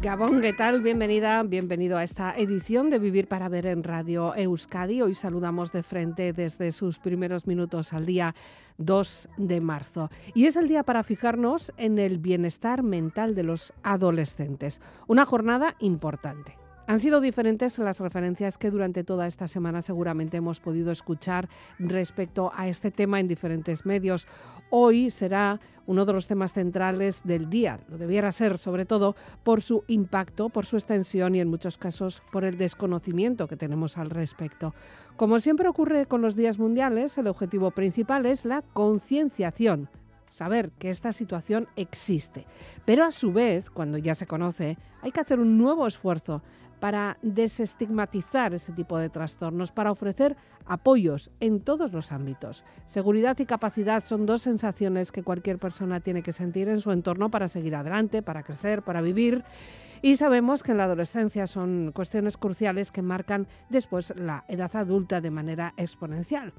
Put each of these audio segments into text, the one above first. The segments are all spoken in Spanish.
Gabón, ¿qué tal? Bienvenida, bienvenido a esta edición de Vivir para Ver en Radio Euskadi. Hoy saludamos de frente desde sus primeros minutos al día 2 de marzo. Y es el día para fijarnos en el bienestar mental de los adolescentes. Una jornada importante. Han sido diferentes las referencias que durante toda esta semana seguramente hemos podido escuchar respecto a este tema en diferentes medios. Hoy será uno de los temas centrales del día. Lo debiera ser, sobre todo, por su impacto, por su extensión y en muchos casos por el desconocimiento que tenemos al respecto. Como siempre ocurre con los días mundiales, el objetivo principal es la concienciación saber que esta situación existe. Pero a su vez, cuando ya se conoce, hay que hacer un nuevo esfuerzo para desestigmatizar este tipo de trastornos, para ofrecer apoyos en todos los ámbitos. Seguridad y capacidad son dos sensaciones que cualquier persona tiene que sentir en su entorno para seguir adelante, para crecer, para vivir. Y sabemos que en la adolescencia son cuestiones cruciales que marcan después la edad adulta de manera exponencial.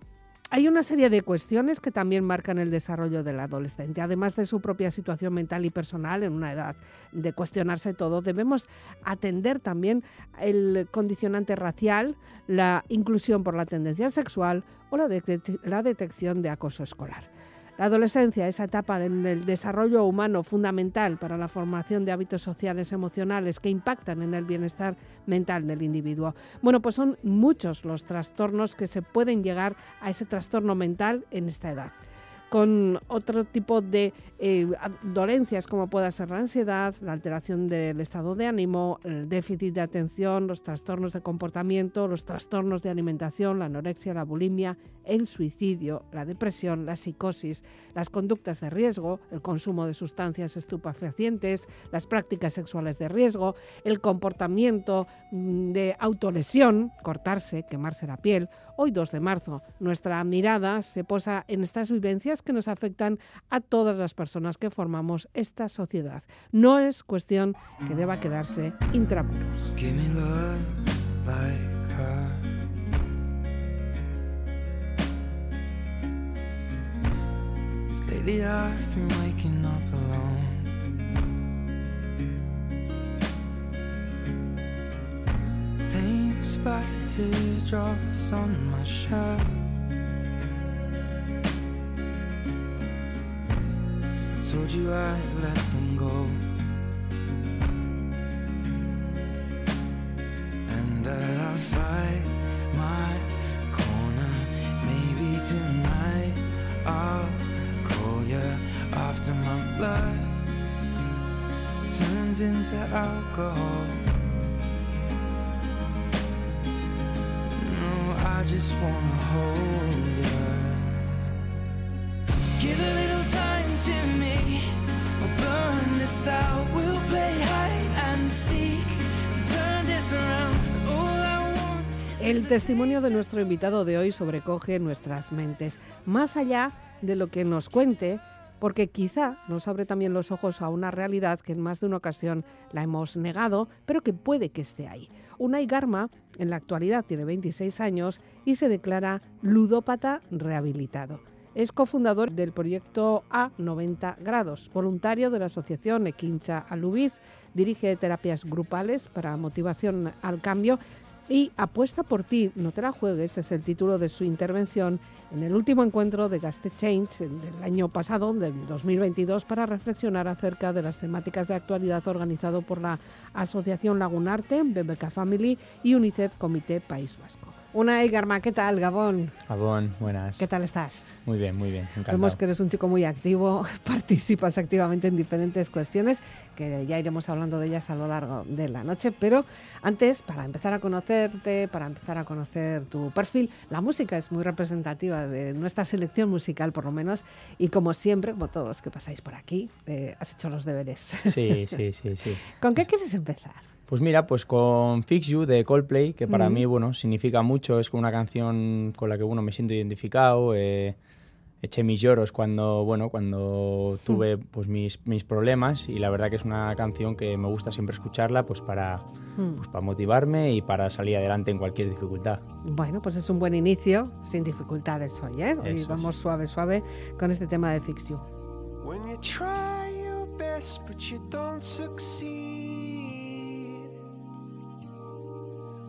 Hay una serie de cuestiones que también marcan el desarrollo del adolescente. Además de su propia situación mental y personal en una edad de cuestionarse todo, debemos atender también el condicionante racial, la inclusión por la tendencia sexual o la, la detección de acoso escolar. La adolescencia, esa etapa del desarrollo humano fundamental para la formación de hábitos sociales emocionales que impactan en el bienestar mental del individuo. Bueno, pues son muchos los trastornos que se pueden llegar a ese trastorno mental en esta edad con otro tipo de eh, dolencias como pueda ser la ansiedad, la alteración del estado de ánimo, el déficit de atención, los trastornos de comportamiento, los trastornos de alimentación, la anorexia, la bulimia, el suicidio, la depresión, la psicosis, las conductas de riesgo, el consumo de sustancias estupefacientes, las prácticas sexuales de riesgo, el comportamiento mm, de autolesión, cortarse, quemarse la piel. Hoy 2 de marzo, nuestra mirada se posa en estas vivencias que nos afectan a todas las personas que formamos esta sociedad. No es cuestión que deba quedarse intramuros. Paint splattered teardrops on my shirt. I told you I'd let them go. And that I'll fight my corner. Maybe tonight I'll call you after my blood turns into alcohol. I just wanna hold you. Give a little time to me. We'll burn this out. We'll play hide and seek to turn this around. El testimonio de nuestro invitado de hoy sobrecoge nuestras mentes. Más allá de lo que nos cuente, porque quizá nos abre también los ojos a una realidad que en más de una ocasión la hemos negado, pero que puede que esté ahí. Unai Garma en la actualidad tiene 26 años y se declara ludópata rehabilitado. Es cofundador del proyecto A 90 grados, voluntario de la asociación Equincha Alubiz, dirige terapias grupales para motivación al cambio y Apuesta por ti, no te la juegues, es el título de su intervención en el último encuentro de Gaste Change del año pasado, del 2022, para reflexionar acerca de las temáticas de actualidad organizado por la Asociación Lagunarte, BBK Family y UNICEF Comité País Vasco. Una Garma, ¿qué tal, Gabón? Gabón, buenas. ¿Qué tal estás? Muy bien, muy bien, encantado. Vemos que eres un chico muy activo, participas activamente en diferentes cuestiones, que ya iremos hablando de ellas a lo largo de la noche, pero antes, para empezar a conocerte, para empezar a conocer tu perfil, la música es muy representativa de nuestra selección musical, por lo menos, y como siempre, como todos los que pasáis por aquí, eh, has hecho los deberes. Sí, sí, sí, sí. ¿Con qué quieres empezar? Pues mira, pues con Fix You de Coldplay, que para mí, bueno, significa mucho, es como una canción con la que, bueno, me siento identificado, eh, eché mis lloros cuando, bueno, cuando tuve pues, mis, mis problemas y la verdad que es una canción que me gusta siempre escucharla pues para, Mm. pues, para motivarme y para salir adelante en cualquier dificultad. Bueno, pues es un buen inicio, sin dificultades hoy, ¿eh? Hoy Eso es. vamos suave, suave con este tema de Fix You. When you try your best but you don't succeed.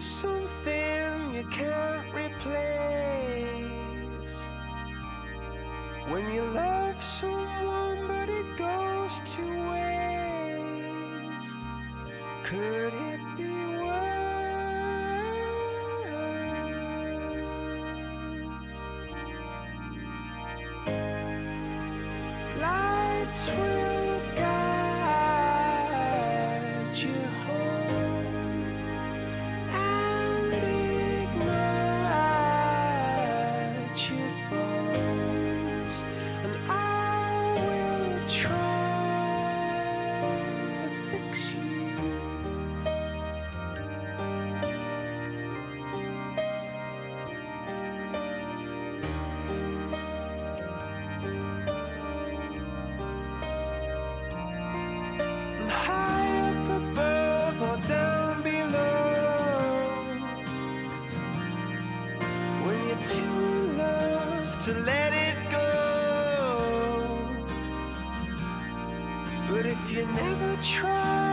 something you can't replace. When you love someone but it goes to waste Could it be Too in love to let it go. But if you never try,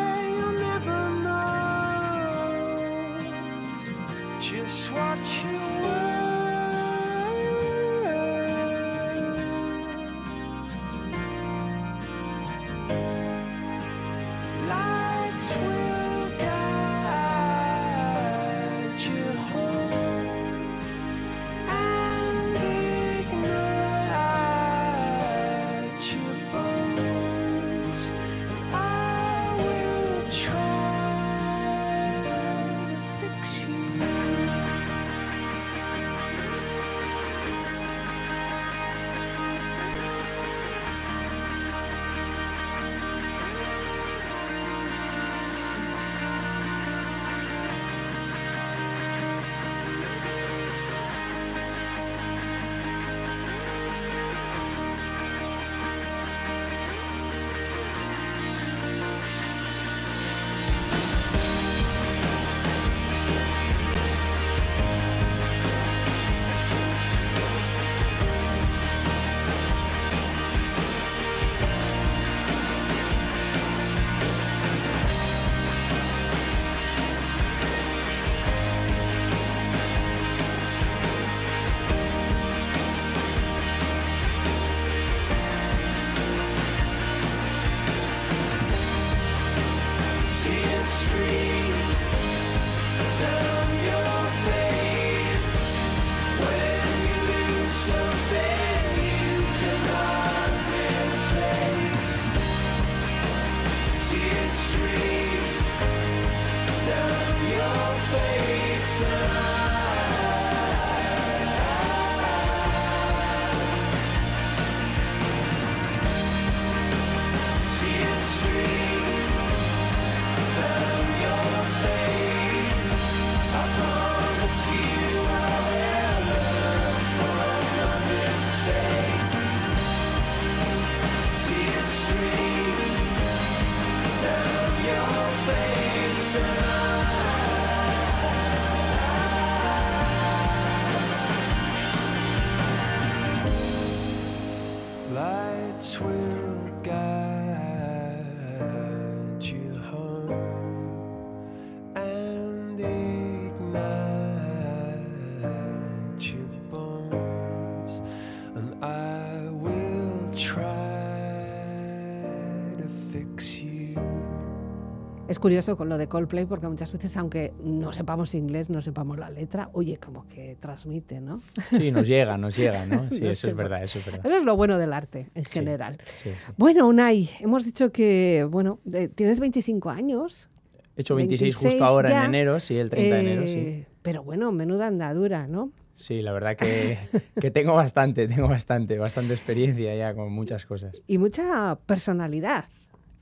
curioso con lo de Coldplay porque muchas veces, aunque no sepamos inglés, no sepamos la letra, oye, como que transmite, ¿no? Sí, nos llega, nos llega, ¿no? Sí, No eso es verdad, eso es verdad. Eso es lo bueno del arte en general. Sí, sí. Bueno, Unai, hemos dicho que, bueno, de- tienes 25 años. He hecho 26, 26 justo ahora ya, en enero, sí, el 30 de enero, sí. eh, Pero bueno, menuda andadura, ¿no? Sí, la verdad que, que tengo bastante, tengo bastante, bastante experiencia ya con muchas cosas. Y mucha personalidad.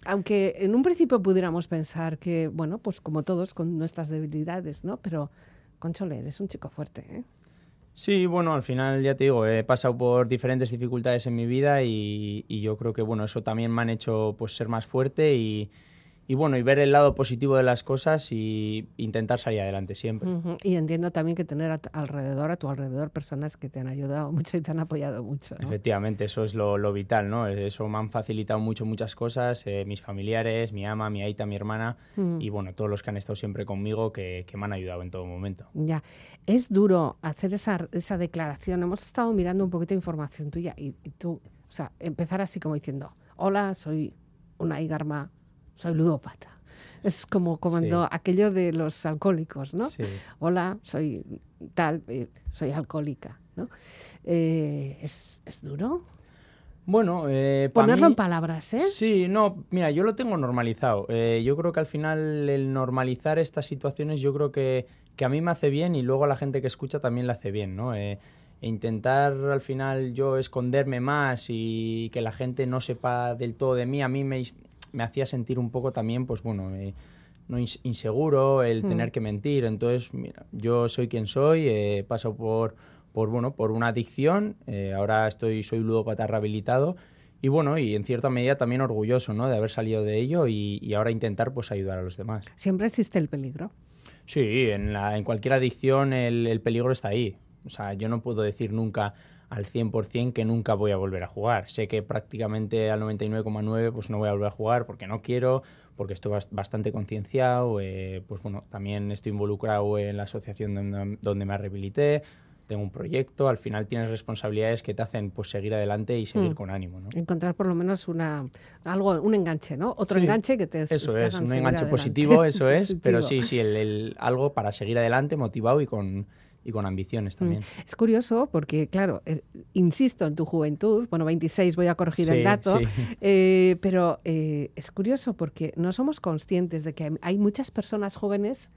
Aunque en un principio pudiéramos pensar que, bueno, pues como todos, con nuestras debilidades, ¿no? Pero, Conchole, eres un chico fuerte, ¿eh? Sí, bueno, al final ya te digo, he pasado por diferentes dificultades en mi vida y, y yo creo que bueno, eso también me han hecho pues ser más fuerte y, y bueno, y ver el lado positivo de las cosas y intentar salir adelante siempre. Y entiendo también que tener a alrededor, a tu alrededor, personas que te han ayudado mucho y te han apoyado mucho, ¿no? Efectivamente, eso es lo, lo vital, ¿no? Eso me han facilitado mucho muchas cosas, eh, mis familiares, mi ama, mi aita, mi hermana Mm. y bueno, todos los que han estado siempre conmigo que, que me han ayudado en todo momento. Ya, es duro hacer esa, esa declaración. Hemos estado mirando un poquito de información tuya y, y tú, o sea, empezar así como diciendo, hola, soy una Igarma, soy ludópata. Es como cuando Sí. aquello de los alcohólicos, ¿no? Sí. Hola, soy tal, eh, soy alcohólica, ¿no? Eh, ¿es, es duro? Bueno, eh, Ponerlo mí- en palabras, ¿eh? Sí, no, mira, yo lo tengo normalizado. Eh, yo creo que al final el normalizar estas situaciones yo creo que, que a mí me hace bien y luego a la gente que escucha también le hace bien, ¿no? E intentar al final yo esconderme más y que la gente no sepa del todo de mí, a mí me, me hacía sentir un poco también, pues bueno, eh, no ins- inseguro, el Mm. tener que mentir. Entonces, mira, yo soy quien soy, eh, he pasado por, por, bueno, por una adicción, eh, ahora estoy, soy ludópata rehabilitado y bueno, y en cierta medida también orgulloso, ¿no? De haber salido de ello y, y ahora intentar pues ayudar a los demás. Siempre existe el peligro. Sí, en, la, en cualquier adicción el, el peligro está ahí. O sea, yo no puedo decir nunca al 100% que nunca voy a volver a jugar. Sé que prácticamente al 99,9 pues no voy a volver a jugar porque no quiero, porque estoy bas- bastante concienciado, eh, pues bueno, también estoy involucrado en la asociación donde, donde me rehabilité, tengo un proyecto, al final tienes responsabilidades que te hacen pues seguir adelante y seguir Mm. con ánimo, ¿no? Encontrar por lo menos una algo, un enganche, ¿no? Otro Sí, enganche que te Eso te es, un enganche adelante. positivo, eso es, pero Positivo. sí, sí, el, el- algo para seguir adelante, motivado y con, y con ambiciones también. Es curioso porque, claro, eh, insisto en tu juventud, bueno, 26 voy a corregir el dato, sí. eh, pero eh, es curioso porque no somos conscientes de que hay- hay muchas personas jóvenes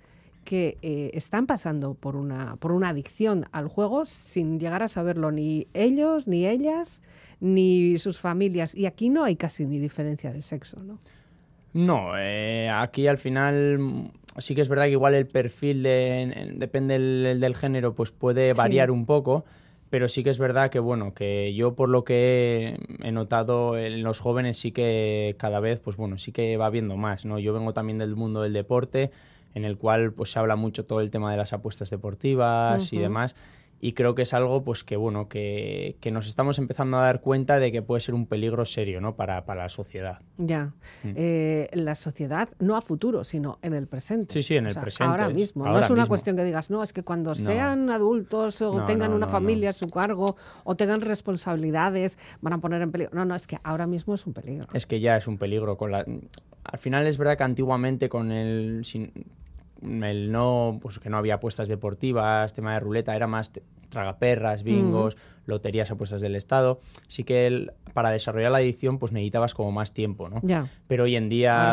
que eh, están pasando por una, por una adicción al juego sin llegar a saberlo ni ellos, ni ellas, ni sus familias. Y aquí no hay casi ni diferencia de sexo, ¿no? No, eh, aquí al final mm, sí que es verdad que igual el perfil de- en- depende del, del género, pues puede Sí. variar un poco, pero sí que es verdad que bueno, que yo por lo que he notado en los jóvenes sí que cada vez, pues bueno, sí que va viendo más, ¿no? Yo vengo también del mundo del deporte, en el cual pues se habla mucho todo el tema de las apuestas deportivas y demás. Y creo que es algo pues que bueno, que, que nos estamos empezando a dar cuenta de que puede ser un peligro serio, ¿no? Para, para la sociedad. Ya. Mm. Eh, la sociedad, no a futuro, sino en el presente. Sí, sí, en O el sea, presente, Ahora mismo. no es una mismo. cuestión que digas, no, es que cuando sean adultos o No, tengan no, una familia a su cargo o tengan responsabilidades, van a poner en peligro. No, no, es que ahora mismo es un peligro. Es que ya es un peligro. Con la... Al final es verdad que antiguamente con el, sin- el no, pues que no había apuestas deportivas, tema de ruleta, era más tragaperras, bingos, loterías, apuestas del Estado. Sí que el- para desarrollar la adicción pues necesitabas como más tiempo, ¿no? Ya. Pero hoy en día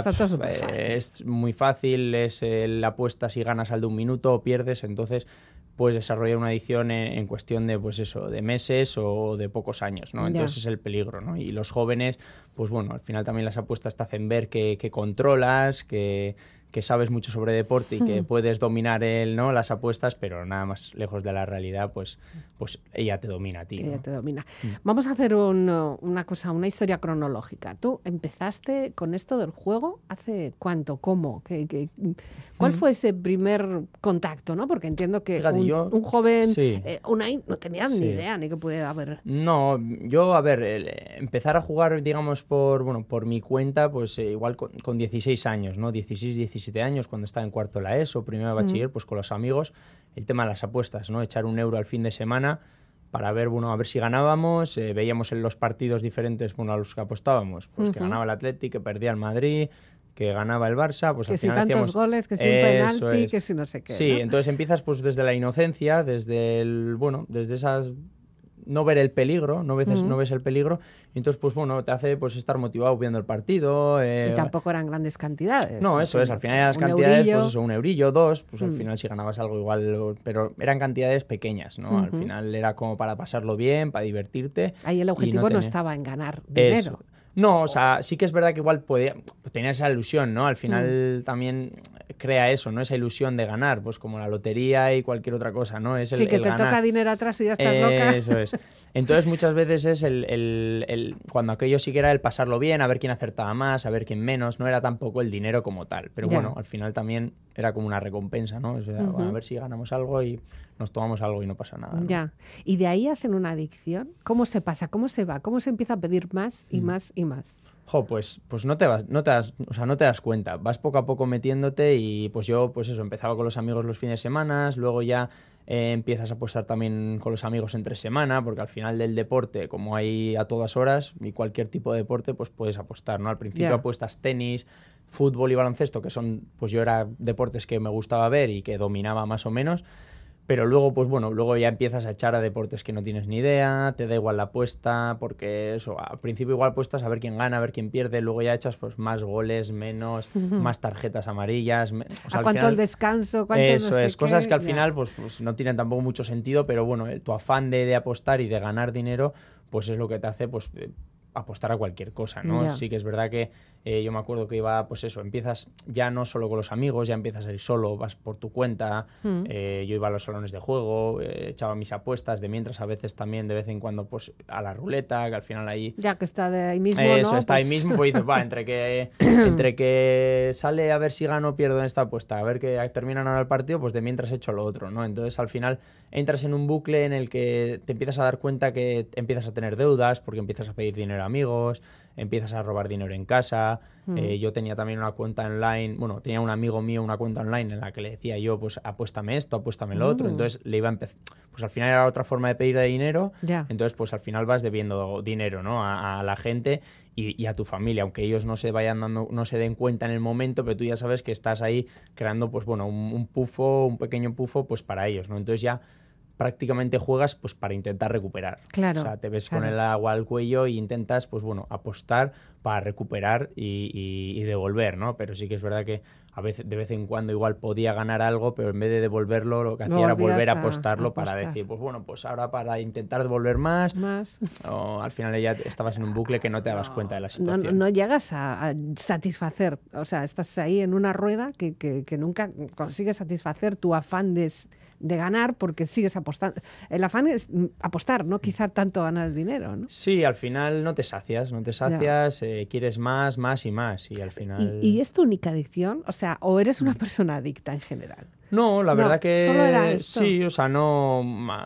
pf, eh, es muy fácil, es el apuestas y ganas al de un minuto o pierdes, entonces puedes desarrollar una adicción en, en cuestión de pues eso, de meses o de pocos años, ¿no? Ya. Entonces es el peligro, ¿no? Y los jóvenes, pues bueno, al final también las apuestas te hacen ver que, que controlas, que, que sabes mucho sobre deporte y que Hmm. puedes dominar el, ¿no? las apuestas, pero nada más lejos de la realidad, pues, pues ella te domina a ti. que ¿no? ya te domina. Mm. Vamos a hacer un, una cosa, una historia cronológica. Tú empezaste con esto del juego hace cuánto, cómo, ¿Qué- qué- cuál Mm. fue ese primer contacto, no? Porque entiendo que Fíjate, un, yo- un joven, Sí. eh, no tenía ni idea ni que pudiera haber. No, yo, a ver, el- empezar a jugar, digamos, por, bueno, por mi cuenta, pues eh, igual con, con 16 años, ¿no? 16, 17 años, cuando estaba en cuarto la ESO, primero de bachiller, pues con los amigos, el tema de las apuestas, ¿no? Echar un euro al fin de semana para ver, bueno, a ver si ganábamos, eh, veíamos en los partidos diferentes, bueno, a los que apostábamos, pues que ganaba el Athletic, que perdía el Madrid, que ganaba el Barça, pues que al si final tantos hacíamos- goles, que si un penalti, es. que si no sé qué. Sí, ¿no? entonces empiezas pues desde la inocencia, desde el, bueno, desde esas no ver el peligro, no ves, Ujú. no ves el peligro, y entonces pues bueno, te hace pues estar motivado viendo el partido. eh, Y tampoco eran grandes cantidades. no, eso es, al final las cantidades, eurillo. pues eso, un eurillo, dos, pues al Mm. final si ganabas algo igual, pero eran cantidades pequeñas, ¿no? Al final era como para pasarlo bien, para divertirte. Ahí el objetivo no, estaba en ganar dinero. Eso. No, o sea, sí que es verdad que igual podía, tenía esa ilusión, ¿no? Al final Mm. también crea eso, ¿no? Esa ilusión de ganar, pues como la lotería y cualquier otra cosa, ¿no? Es el, sí, que el te ganar. toca dinero atrás y ya estás loca. Eso es. Entonces muchas veces es el, el- el- cuando aquello sí que era el pasarlo bien, a ver quién acertaba más, a ver quién menos, no era tampoco el dinero como tal. Pero Ya. bueno, al final también era como una recompensa, ¿no? O sea, a ver si ganamos algo y nos tomamos algo y no pasa nada. ¿no? Ya. Y de ahí hacen una adicción. ¿Cómo se pasa? ¿Cómo se va? ¿Cómo se empieza a pedir más y Mm. más y más? Jo, pues, pues no te vas, no te das, o sea, no te das cuenta. Vas poco a poco metiéndote y pues yo, pues eso, empezaba con los amigos los fines de semana, luego ya eh, empiezas a apostar también con los amigos entre semana, porque al final del deporte, como hay a todas horas, y cualquier tipo de deporte, pues puedes apostar, ¿no? Al principio apuestas tenis, fútbol y baloncesto, que son, pues yo era deportes que me gustaba ver y que dominaba más o menos. Pero luego, pues bueno, luego ya empiezas a echar a deportes que no tienes ni idea, te da igual la apuesta, porque eso, al principio igual apuestas a ver quién gana, a ver quién pierde, luego ya echas pues más goles, menos, más tarjetas amarillas. me- o sea, ¿A cuánto final- el descanso? ¿Cuánto eso no sé es, cosas que al Ya. final pues, pues no tienen tampoco mucho sentido, pero bueno, tu afán de, de apostar y de ganar dinero, pues es lo que te hace pues eh, apostar a cualquier cosa, ¿no? Ya. Sí que es verdad que eh, yo me acuerdo que iba, pues eso, empiezas ya no solo con los amigos, ya empiezas a ir solo, vas por tu cuenta, Mm. eh, yo iba a los salones de juego, eh, echaba mis apuestas, de mientras a veces también de vez en cuando pues a la ruleta, que al final ahí Ya que está de ahí mismo, eso, ¿no? está ahí Pues- mismo, pues dices, va, entre que, entre que sale a ver si gano o pierdo en esta apuesta, a ver que terminan ahora el partido, pues de mientras he hecho lo otro, ¿no? Entonces al final entras en un bucle en el que te empiezas a dar cuenta que empiezas a tener deudas porque empiezas a pedir dinero a amigos, empiezas a robar dinero en casa. Mm. Eh, yo tenía también una cuenta online, bueno, tenía un amigo mío una cuenta online en la que le decía yo, pues apuéstame esto, apuéstame lo otro. Mm. Entonces le iba a empezar, pues al final era otra forma de pedir de dinero. Ya. Entonces, pues al final vas debiendo dinero, ¿no? A, a la gente y, y a tu familia, aunque ellos no se vayan dando, no se den cuenta en el momento, pero tú ya sabes que estás ahí creando, pues bueno, un, un pufo, un pequeño pufo, pues para ellos, ¿no? Entonces ya prácticamente juegas pues para intentar recuperar. Claro, O sea, te ves con el agua al cuello e intentas, pues bueno, apostar para recuperar y, y- y devolver, ¿no? Pero sí que es verdad que a veces, de vez en cuando igual podía ganar algo, pero en vez de devolverlo, lo que hacía era volver a a apostarlo para decir, pues bueno, pues ahora para intentar devolver más, Más. o al final ya estabas en un bucle que no te dabas cuenta de la No, situación. no- no llegas a, a satisfacer, o sea, estás ahí en una rueda que, que- que nunca consigues satisfacer tu afán de, de ganar porque sigues apostando. El afán es mm, apostar, no quizá tanto ganar el dinero, ¿no? Sí, al final no te sacias, no te sacias, eh, quieres más, más y más. Y al final. ¿Y, y es tu única adicción? O sea, ¿o eres una persona adicta en general? No, la No, verdad que solo era esto. sí, o sea, no,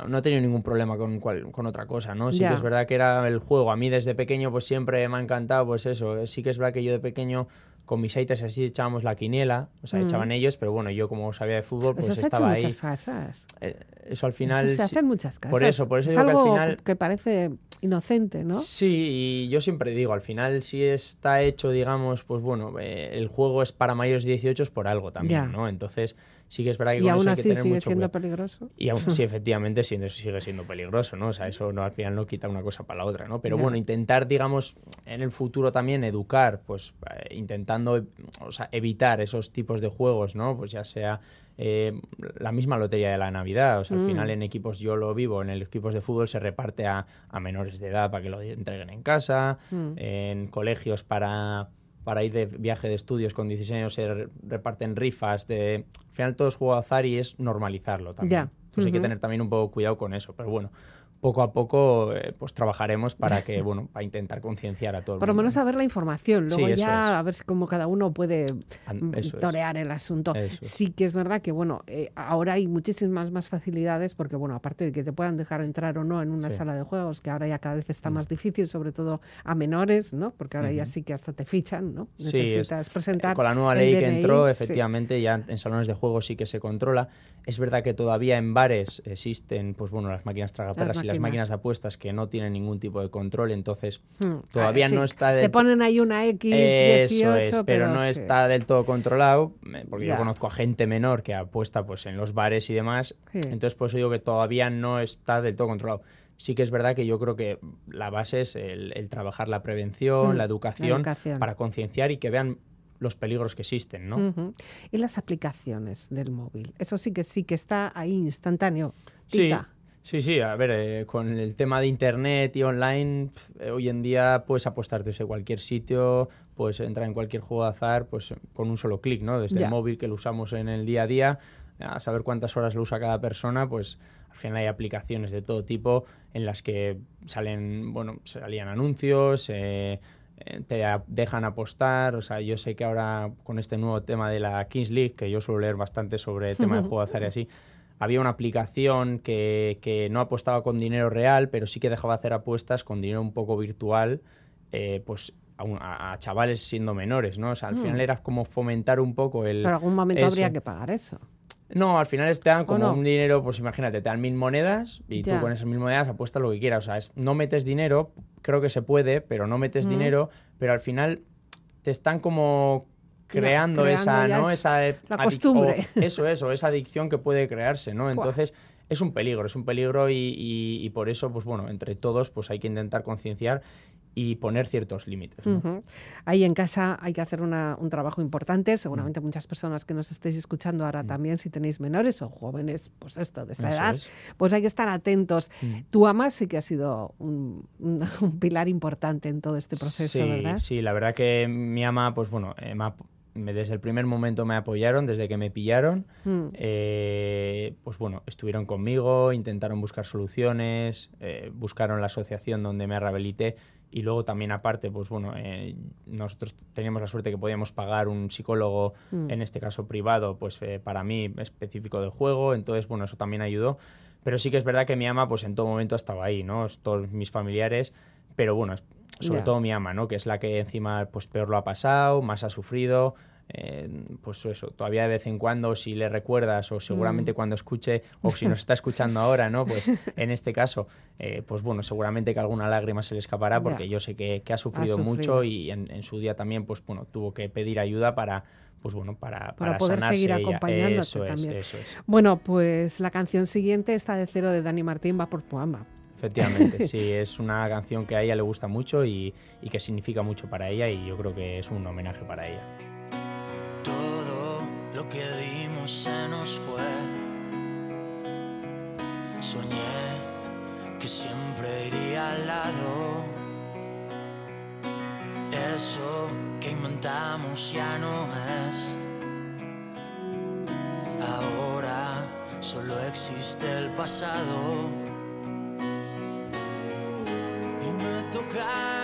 no he tenido ningún problema con, cual- con otra cosa, ¿no? Sí Ya. que es verdad que era el juego. A mí desde pequeño pues siempre me ha encantado, pues eso. Sí que es verdad que yo de pequeño con mis aitas así echábamos la quiniela, o sea, Mm. echaban ellos, pero bueno, yo como sabía de fútbol, pues Eso se ha hecho estaba ahí. muchas casas. Eh, Eso al final... Eso se hace en muchas casas. Por eso, por eso es digo que al final... que parece inocente, ¿no? Sí, y yo siempre digo, al final si está hecho, digamos, pues bueno, eh, el juego es para mayores de 18 es por algo también. ¿no? Entonces sí que es verdad que Y con aún eso hay que así tener sigue mucho siendo cuidado. peligroso. Y aún sí, efectivamente, sigue siendo peligroso, ¿no? O sea, eso no, al final no quita una cosa para la otra, ¿no? Pero Ya. bueno, intentar, digamos, en el futuro también educar, pues eh, intentando, o sea, evitar esos tipos de juegos, ¿no? Pues ya sea eh, la misma lotería de la Navidad, o sea, al Mm. final en equipos, yo lo vivo, en el equipos de fútbol se reparte a, a menores de edad para que lo entreguen en casa, Mm. en colegios para para ir de viaje de estudios con 16 años se re- reparten rifas de al final todo es juego de azar y es normalizarlo también. Ya. entonces hay que tener también un poco cuidado con eso pero bueno poco a poco eh, pues trabajaremos para que bueno para intentar concienciar a todo el Por lo menos ¿no? saber la información, luego ya es. a ver cómo cada uno puede mm, eso es. torear el asunto. Eso. Sí que es verdad que bueno, eh, ahora hay muchísimas más facilidades porque bueno, aparte de que te puedan dejar entrar o no en una Sí. Mm. sala de juegos, que ahora ya cada vez está más difícil, sobre todo a menores, ¿no? Porque ahora ya sí que hasta te fichan, ¿no? Sí, es- Necesitas presentar Con la nueva ley que entró, efectivamente, ya en salones de juego sí que se controla. Es verdad que todavía en bares existen, pues bueno, las máquinas tragaperras y las máquinas. de apuestas que no tienen ningún tipo de control, entonces Hmm. todavía Ah, sí, no está del Te ponen ahí una X18, Eso es, pero, no sí. está del todo controlado, porque yo conozco a gente menor que apuesta pues en los bares y demás, Sí. entonces por eso digo que todavía no está del todo controlado. Sí que es verdad que yo creo que la base es el, el trabajar la prevención, Mm, la, la educación, para concienciar y que vean los peligros que existen, ¿no? Y las aplicaciones del móvil. Eso sí que sí que está ahí instantáneo. Tita. sí, sí, a ver, eh, con el tema de internet y online, pf, eh, hoy en día puedes apostar desde cualquier sitio, puedes entrar en cualquier juego de azar, pues eh, con un solo clic, ¿no? Desde Ya. el móvil que lo usamos en el día a día, a saber cuántas horas lo usa cada persona, pues al final hay aplicaciones de todo tipo en las que salen, bueno, salían anuncios, eh, eh, te dejan apostar, o sea, yo sé que ahora con este nuevo tema de la Kings League, que yo suelo leer bastante sobre el tema de juego de azar y así, había una aplicación que, que no apostaba con dinero real, pero sí que dejaba hacer apuestas con dinero un poco virtual, eh, pues a, un- a- a chavales siendo menores, ¿no? O sea, al Mm. final era como fomentar un poco el... Pero algún momento eso. habría que pagar eso. No, al final te dan como no? un dinero, pues imagínate, te dan mil monedas y Ya. tú con esas mil monedas apuestas lo que quieras. O sea, es- no metes dinero, creo que se puede, pero no metes Mm. dinero, pero al final te están como Creando, creando esa, ¿no? es Esa la costumbre. o eso es, o esa adicción que puede crearse, ¿no? Entonces, es un peligro, es un peligro y, y- y por eso, pues bueno, entre todos, pues hay que intentar concienciar y poner ciertos límites. Ahí en casa hay que hacer una- un trabajo importante. Seguramente muchas personas que nos estéis escuchando ahora también, si tenéis menores o jóvenes, pues esto, de esta Eso edad, es. pues hay que estar atentos. Mm. Tu ama sí que ha sido un, un- un pilar importante en todo este proceso, sí, ¿verdad? Sí, la verdad que mi ama, pues bueno, me- desde el primer momento me apoyaron, desde que me pillaron. Mm. eh, pues bueno, estuvieron conmigo, intentaron buscar soluciones, eh, buscaron la asociación donde me rehabilité y luego también aparte, pues bueno, eh, nosotros teníamos la suerte que podíamos pagar un psicólogo, Mm. en este caso privado, pues para mí específico del juego, entonces bueno, eso también ayudó. Pero sí que es verdad que mi ama, pues en todo momento ha estado ahí, ¿no? Todos mis familiares, pero bueno, sobre Ya. todo mi ama, ¿no? Que es la que encima pues peor lo ha pasado, más ha sufrido. eh, pues eso, todavía de vez en cuando si le recuerdas o seguramente Mm. cuando escuche o si nos está escuchando ahora, ¿no? Pues en este caso, eh, pues bueno, seguramente que alguna lágrima se le escapará porque Ya. yo sé que, que ha sufrido sufrido. mucho y en, en su día también, pues bueno, tuvo que pedir ayuda para, pues bueno, para, Para para, poder seguir acompañándote Eso es, también. eso es. Bueno, pues la canción siguiente, esta de cero de Dani Martín, va por tu ama. Efectivamente, sí, es una canción que a ella le gusta mucho y, y que significa mucho para ella y yo creo que es un homenaje para ella. Todo lo que dimos se nos fue. Soñé que siempre iría al lado. Eso que inventamos ya no es. Ahora solo existe el pasado. Y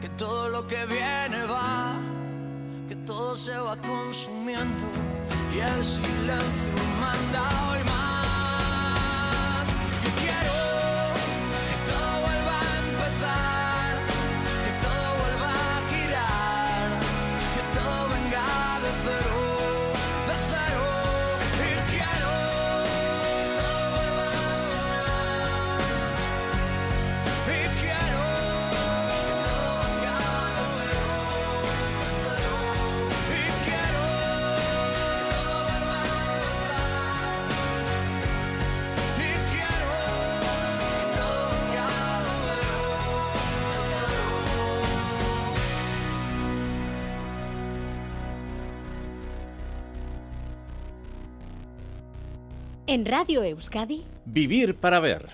que todo lo que viene va, que todo se va consumiendo y el silencio manda hoy más. En Radio Euskadi, Vivir para ver.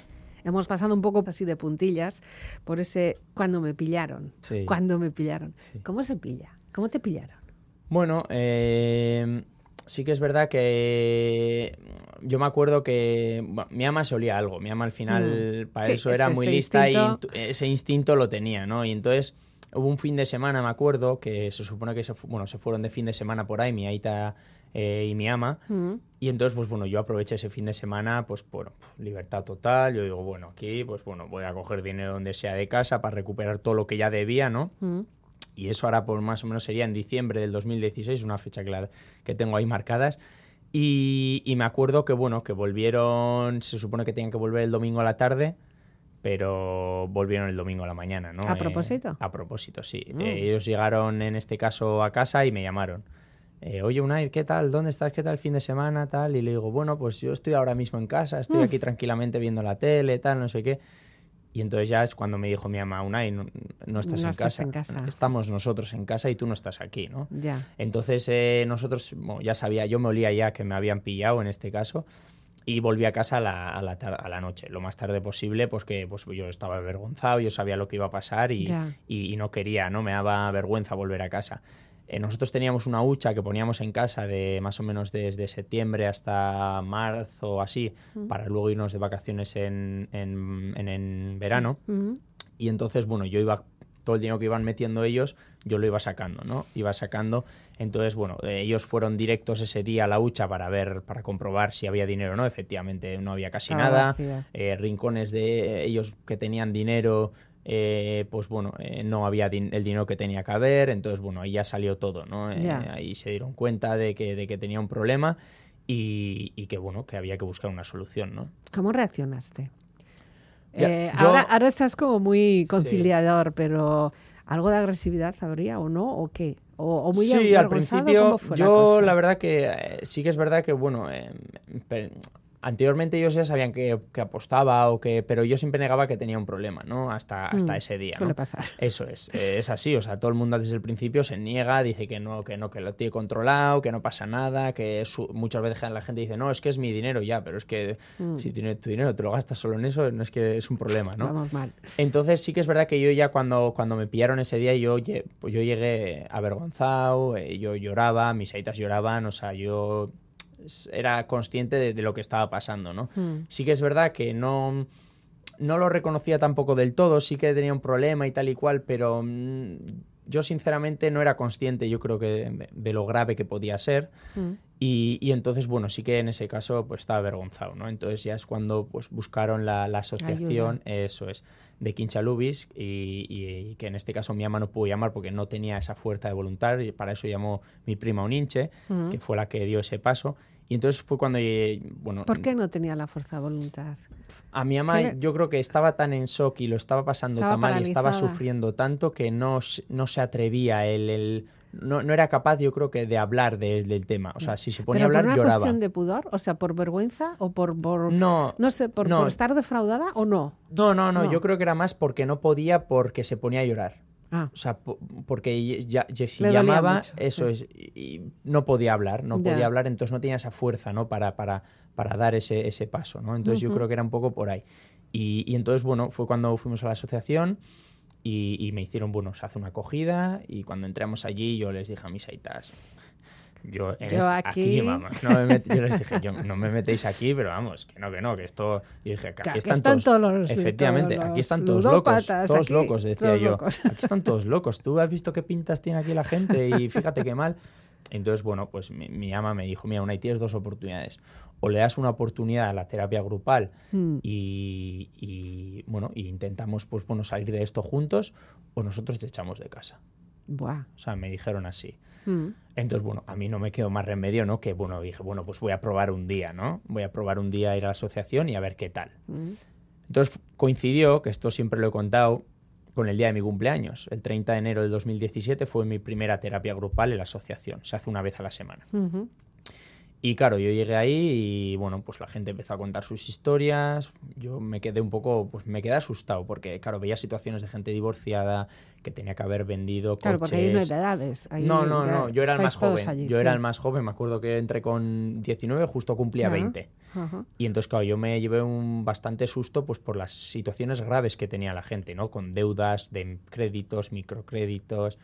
Hemos pasado un poco así de puntillas por ese cuando me pillaron. Sí. Cuando me pillaron. Sí. ¿Cómo se pilla? ¿Cómo te pillaron? Bueno, eh, sí que es verdad que yo me acuerdo que bueno, mi ama se olía algo. Mi ama al final para Mm. Sí, eso era ese- muy ese lista instinto. y ese instinto lo tenía, ¿no? Y entonces hubo un fin de semana, me acuerdo, que se supone que se, bueno, se fueron de fin de semana por ahí, mi aita eh, y mi ama. Mm. Y entonces, pues bueno, yo aproveché ese fin de semana, pues bueno, libertad total. Yo digo, bueno, aquí, pues bueno, voy a coger dinero donde sea de casa para recuperar todo lo que ya debía, ¿no? Mm. Y eso ahora por más o menos sería en diciembre del 2016, una fecha que, la- que tengo ahí marcadas. Y, y me acuerdo que, bueno, que volvieron, se supone que tenían que volver el domingo a la tarde, pero volvieron el domingo a la mañana, ¿no? ¿A propósito? a propósito, sí. Eh, ellos llegaron en este caso a casa y me llamaron. Eh, Oye, Unai, ¿qué tal? ¿Dónde estás? ¿Qué tal el fin de semana? Tal. Y le digo, bueno, pues yo estoy ahora mismo en casa, estoy Mm. aquí tranquilamente viendo la tele, tal, no sé qué. Y entonces ya es cuando me dijo mi ama, Unai, no, no estás, No en, estás casa. en casa. Estamos nosotros en casa y tú no estás aquí, ¿no? Ya. Entonces eh, nosotros, bueno, ya sabía, yo me olía ya que me habían pillado en este caso y volví a casa a la, a la, tar- a la noche, lo más tarde posible, pues que pues, yo estaba avergonzado, yo sabía lo que iba a pasar y, Ya. y- y no quería, no me daba vergüenza volver a casa. Eh, nosotros teníamos una hucha que poníamos en casa de más o menos desde septiembre hasta marzo o así, para luego irnos de vacaciones en, en- en- en verano. Y entonces, bueno, yo iba, todo el dinero que iban metiendo ellos, yo lo iba sacando, ¿no? Iba sacando. Entonces, bueno, eh, ellos fueron directos ese día a la hucha para ver, para comprobar si había dinero o no. Efectivamente, no había casi Estaba nada. Eh, rincones de ellos que tenían dinero, eh, pues bueno, eh, no había din- el dinero que tenía que haber. Entonces, bueno, ahí ya salió todo, ¿no? Eh, ahí se dieron cuenta de que, de que tenía un problema y, y que, bueno, que había que buscar una solución, ¿no? ¿Cómo reaccionaste? Yo- ahora, ahora estás como muy conciliador, pero ¿algo de agresividad habría o no? ¿O qué? ¿O, o muy sí, al principio ¿Cómo fue la yo la, verdad que eh, sí que es verdad que bueno, eh, pe- anteriormente ellos ya sabían que, que apostaba o que, pero yo siempre negaba que tenía un problema, ¿no? Hasta, hasta Mm, ese día, Suele ¿no? pasar. Eso es, eh, es así, o sea, todo el mundo desde el principio se niega, dice que no, que no, que lo tiene controlado, que no pasa nada, que su- muchas veces la gente dice, no, es que es mi dinero ya, pero es que Mm. si tiene tu dinero te lo gastas solo en eso, no es que es un problema, ¿no? Vamos mal. Entonces sí que es verdad que yo ya cuando, cuando me pillaron ese día, yo, pues yo llegué avergonzado, eh, yo lloraba, mis aitas lloraban, o sea, yo era consciente de, de lo que estaba pasando, ¿no? Mm. Sí que es verdad que no, no lo reconocía tampoco del todo, sí que tenía un problema y tal y cual, pero mm, yo sinceramente no era consciente, yo creo que de, lo grave que podía ser. Mm. Y, y entonces, bueno, sí que en ese caso pues estaba avergonzado, ¿no? Entonces ya es cuando pues buscaron la, la asociación, eso es, de Quinchalubis y, y- y que en este caso mi ama no pudo llamar porque no tenía esa fuerza de voluntad y para eso llamó mi prima Uninche, Mm. que fue la que dio ese paso. Y entonces fue cuando, eh, bueno, ¿Por qué no tenía la fuerza de voluntad? a mi ama ¿Qué le- yo creo que estaba tan en shock y lo estaba pasando Estaba tan mal y estaba sufriendo tanto que no, se- no se atrevía, el, el- no, no era capaz yo creo que de hablar de- del tema. O sea, si se ponía ¿Pero a hablar por una lloraba. cuestión de pudor? O sea, ¿por vergüenza o por, por- No, no sé, por, no. por estar defraudada o no? No, no, no, No. yo creo que era más porque no podía porque se ponía a llorar. Ah, O sea, po- porque ya, ya- si dolía llamaba, mucho, eso sí. es, y, no podía hablar, no podía hablar, entonces no tenía esa fuerza, ¿no? Para, para, para dar ese, ese paso, ¿no? Entonces yo Ujú. creo que era un poco por ahí. Y, y entonces, bueno, fue cuando fuimos a la asociación y, y me hicieron, bueno, se hace una acogida y cuando entramos allí yo les dije a mis aitas, yo, en Yo este- aquí- vamos, no me met- yo les dije, yo, no me metéis aquí, pero vamos, que no, que no, que esto, yo dije, que aquí aquí están, todos, los efectivamente, todos aquí están todos locos, todos aquí, locos, decía todos yo, locos. aquí están todos locos, tú has visto qué pintas tiene aquí la gente y fíjate qué mal. Entonces, bueno, pues mi, mi ama me dijo, mira, una tienes dos oportunidades. O le das una oportunidad a la terapia grupal Mm. y, y, bueno, y intentamos pues bueno salir de esto juntos o nosotros te echamos de casa. Buah. O sea, me dijeron así. Mm. Entonces, bueno, a mí no me quedó más remedio, ¿no? Que, bueno, dije, bueno, pues voy a probar un día, ¿no? Voy a probar un día a ir a la asociación y a ver qué tal. Mm. Entonces coincidió, que esto siempre lo he contado, con el día de mi cumpleaños. El 30 de enero del 2017 fue mi primera terapia grupal en la asociación. Se hace una vez a la semana. Ujú. Y claro, yo llegué ahí y bueno, pues la gente empezó a contar sus historias. Yo me quedé un poco, pues me quedé asustado porque, claro, veía situaciones de gente divorciada que tenía que haber vendido Claro, porque ahí no hay coches. edades. ahí No, no, no, yo era el más joven. allí, yo sí. era el más joven, me acuerdo que entré con 19, justo cumplía Ajá. 20. Ajá. Y entonces, claro, yo me llevé un bastante susto pues por las situaciones graves que tenía la gente, ¿no? Con deudas de créditos, microcréditos,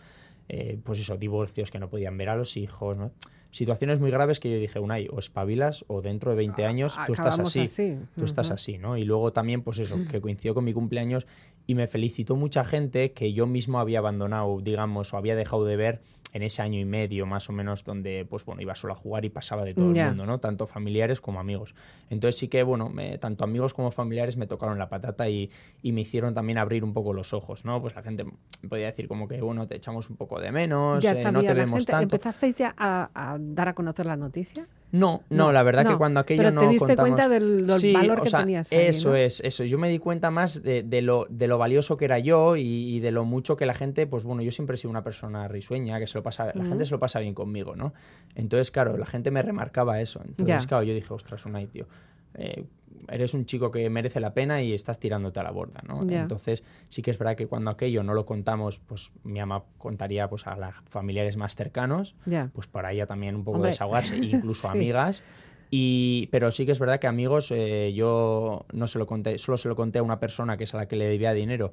eh, pues eso, divorcios que no podían ver a los hijos, ¿no? Situaciones muy graves que yo dije, Unai, o espabilas o dentro de 20 años tú estás así. así. Tú estás así, ¿no? Y luego también, pues eso, que coincidió con mi cumpleaños y me felicitó mucha gente que yo mismo había abandonado, digamos, o había dejado de ver en ese año y medio más o menos donde, pues bueno, iba solo a jugar y pasaba de todo el mundo, ¿no? Tanto familiares como amigos. Entonces sí que, bueno, me- tanto amigos como familiares me tocaron la patata y, y me hicieron también abrir un poco los ojos, ¿no? Pues la gente podía decir como que, bueno, te echamos un poco de menos, Ya eh, sabía no te la vemos gente. tanto. ¿Empezasteis ya a, a dar a conocer la noticia? No, no, la verdad no. que cuando aquello Pero no te diste contamos- cuenta del, del Sí, valor o que sea, tenías ahí, Eso ¿no? es, eso. Yo me di cuenta más de, de lo, de lo valioso que era yo y, y de lo mucho que la gente, pues bueno, yo siempre he sido una persona risueña, que se lo pasa, la gente se lo pasa bien conmigo, ¿no? Entonces, claro, la gente me remarcaba eso. Entonces, Ya. claro, yo dije, ostras, Unai, tío, eh, eres un chico que merece la pena y estás tirándote a la borda, ¿no? Ya. Entonces, sí que es verdad que cuando aquello no lo contamos, pues mi ama contaría pues a los familiares más cercanos, Ya. pues para ella también un poco Hombre. desahogarse, incluso Sí. amigas. Y, pero sí que es verdad que amigos, eh, yo no se lo conté, solo se lo conté a una persona que es a la que le debía dinero.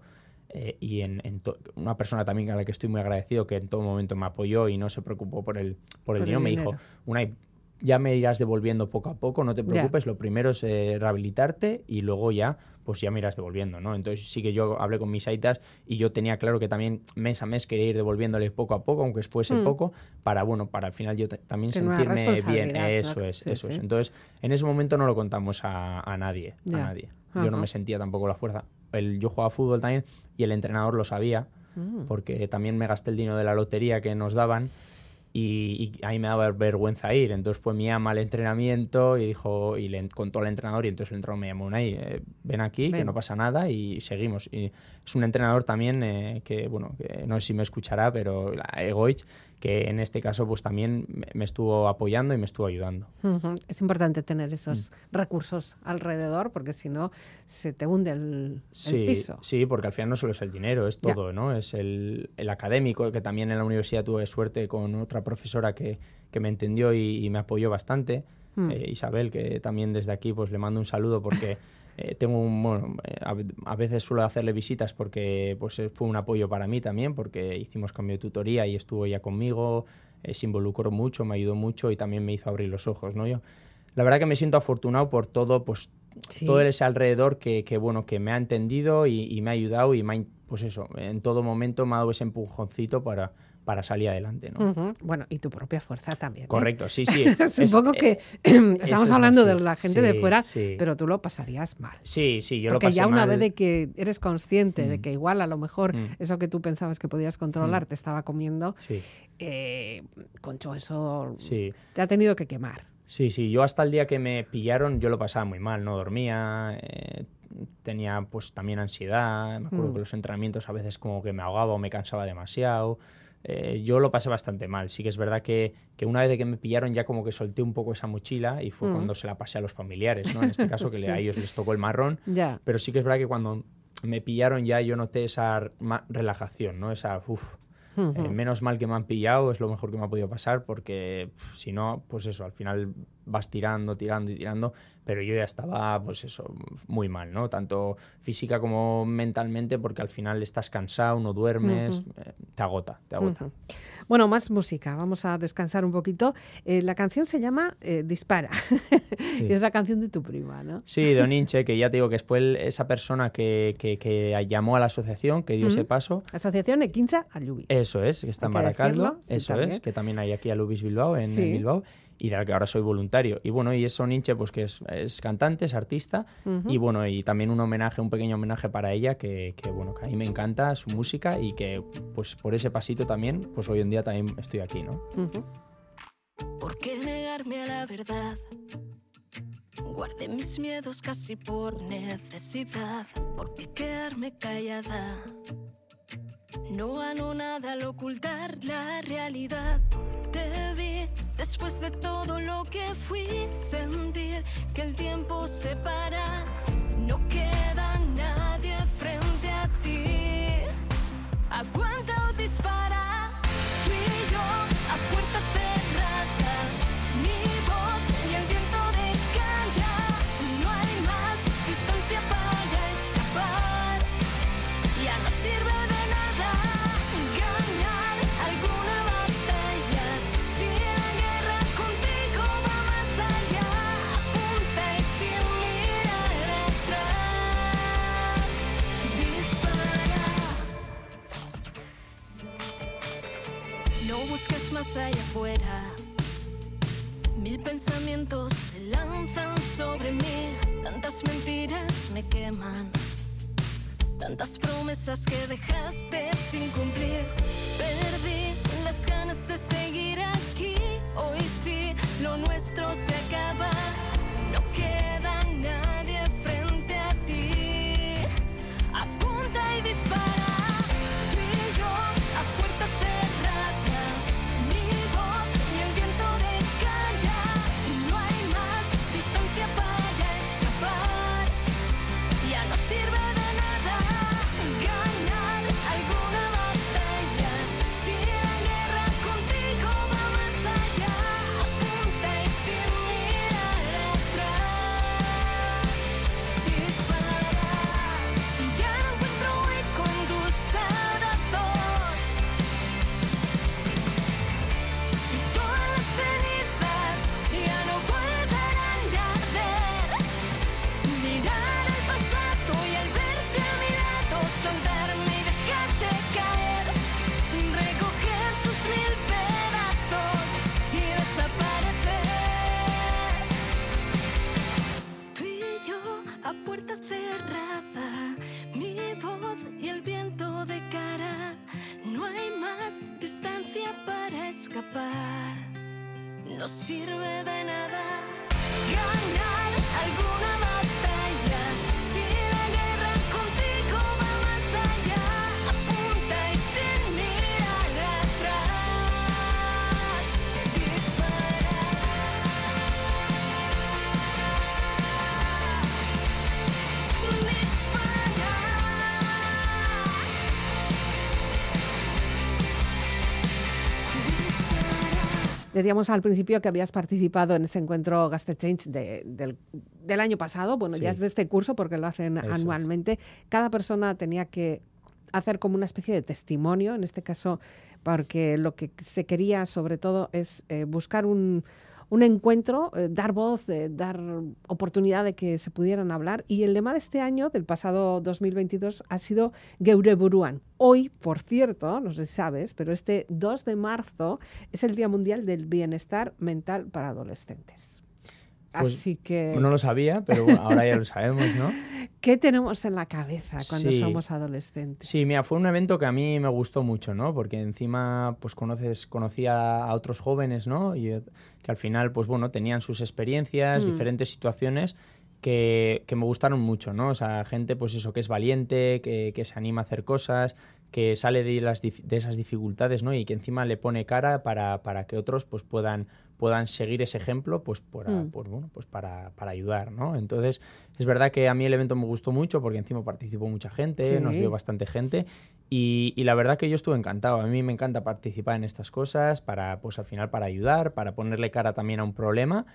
eh, y en, en to- una persona también a la que estoy muy agradecido, que en todo momento me apoyó y no se preocupó por el, por el Por el dinero, me dijo, dinero. Ya me irás devolviendo poco a poco, no te preocupes, lo primero es eh, rehabilitarte y luego ya, pues ya me irás devolviendo, ¿no? Entonces sí que yo hablé con mis aitas y yo tenía claro que también mes a mes quería ir devolviéndole poco a poco, aunque fuese Mm. poco, para, bueno, para al final yo también sentirme bien. Eso claro. es, Sí, eso es. Entonces, en ese momento no lo contamos a, a nadie, a nadie. Yo no me sentía tampoco la fuerza. El, yo jugaba fútbol también y el entrenador lo sabía, Mm. porque también me gasté el dinero de la lotería que nos daban y, y ahí me daba vergüenza ir. Entonces fue mi ama al entrenamiento y dijo y le contó al entrenador y entonces el entrenador me llamó Unai, eh, ven aquí, que Ven. no pasa nada y seguimos. Y es un entrenador también eh, que, bueno, que no sé si me escuchará, pero la Egoich, que en este caso pues también me- estuvo apoyando y me estuvo ayudando. Ujú. Es importante tener esos Mm. recursos alrededor porque si no se te hunde el, el Sí, piso. sí, porque al final no solo es el dinero, es Ya. todo, ¿no? Es el, el académico, que también en la universidad tuve suerte con otra profesora que, que me entendió y, y me apoyó bastante, Mm. eh, Isabel, que también desde aquí pues le mando un saludo porque eh, tengo un, bueno, eh, a, a veces suelo hacerle visitas porque pues eh, fue un apoyo para mí también, porque hicimos cambio de tutoría y estuvo ella conmigo, eh, se involucró mucho, me ayudó mucho y también me hizo abrir los ojos, ¿no? Yo, la verdad que me siento afortunado por todo, pues Sí. todo ese alrededor que, que, bueno que me ha entendido y, y me ha ayudado y me ha, pues eso en todo momento me ha dado ese empujoncito para, para salir adelante ¿no? Bueno, y tu propia fuerza también. ¿eh? correcto sí sí Supongo Es- que eh, estamos es hablando de la gente de fuera, sí. pero tú lo pasarías mal. sí sí yo lo Porque pasé ya una mal. vez de que eres consciente de Mm. que igual a lo mejor Mm. eso que tú pensabas que podías controlar Mm. te estaba comiendo, sí eh, concho, eso sí te ha tenido que quemar. Sí, sí, yo hasta el día que me pillaron yo lo pasaba muy mal, no dormía, eh, tenía pues también ansiedad, me acuerdo Mm. que los entrenamientos a veces como que me ahogaba o me cansaba demasiado, eh, yo lo pasé bastante mal, sí que es verdad que, que una vez de que me pillaron ya como que solté un poco esa mochila y fue Mm. cuando se la pasé a los familiares, ¿no? En este caso que le- a Sí. ellos les tocó el marrón, Ya. pero sí que es verdad que cuando me pillaron ya yo noté esa relajación, ¿no? Esa, uff, eh, menos mal que me han pillado, es lo mejor que me ha podido pasar, porque pf, si no, pues eso, al final vas tirando, tirando y tirando, pero yo ya estaba, pues eso, muy mal, ¿no? Tanto física como mentalmente, porque al final estás cansado, no duermes, eh, te agota, te agota. Bueno, más música. Vamos a descansar un poquito. Eh, la canción se llama eh, Dispara. Sí. y es la canción de tu prima, ¿no? Sí, Don Inche, que ya te digo que fue el- esa persona que, que- que llamó a la asociación, que dio ese paso. Asociación Equincha Allubi. Eso es, que está en Baracaldo. sí, Eso también. es, que también hay aquí a Lubis Bilbao, en. Bilbao, y de la que ahora soy voluntario. Y bueno, y es Son Inche, pues que es, es cantante, es artista, Ujú. y bueno, y también un homenaje, un pequeño homenaje para ella, que, que, bueno, que a mí me encanta su música y que pues por ese pasito también, pues hoy en día también estoy aquí, ¿no? Ujú. ¿Por qué negarme a la verdad? Guardé mis miedos casi por necesidad. ¿Por qué quedarme callada? No gano nada al ocultar la realidad. Después de todo lo que fui. Sentir que el tiempo se para. No queda más allá afuera. Mil pensamientos se lanzan sobre mí. Tantas mentiras me queman. Tantas promesas que dejaste sin cumplir. Perdí las ganas de seguir aquí. Hoy sí, lo nuestro se acaba. No queda nadie frente a ti. Apunta y dispara. Decíamos al principio que habías participado en ese encuentro Gaste Change de- del, del año pasado. Bueno, ya es de este curso porque lo hacen Eso es. anualmente. Cada persona tenía que hacer como una especie de testimonio, en este caso, porque lo que se quería sobre todo es eh, buscar un, un encuentro, eh, dar voz, eh, dar oportunidad de que se pudieran hablar. Y el lema de este año, del pasado 2022, ha sido Geure Buruan. Hoy, por cierto, no sé si sabes, pero este 2 de marzo es el Día Mundial del Bienestar Mental para Adolescentes. Pues, Así que, No lo sabía, pero bueno, ahora ya lo sabemos, ¿no? ¿qué tenemos en la cabeza cuando Sí. somos adolescentes? Sí, mira, fue un evento que a mí me gustó mucho, ¿no? Porque encima, pues conoces, conocía a otros jóvenes, ¿no? Y eh, que al final, pues bueno, tenían sus experiencias, Mm. diferentes situaciones que, que me gustaron mucho, ¿no? O sea, gente, pues eso, que es valiente, que, que se anima a hacer cosas, que sale de, las, de esas dificultades, ¿no? Y que encima le pone cara para, para que otros, pues puedan puedan seguir ese ejemplo pues, por, Mm. pues, bueno, pues para, para ayudar, ¿no? Entonces, es verdad que a mí el evento me gustó mucho porque encima participó mucha gente, Sí. nos vio bastante gente y, y la verdad que yo estuve encantado. A mí me encanta participar en estas cosas para, pues al final, para ayudar, para ponerle cara también a un problema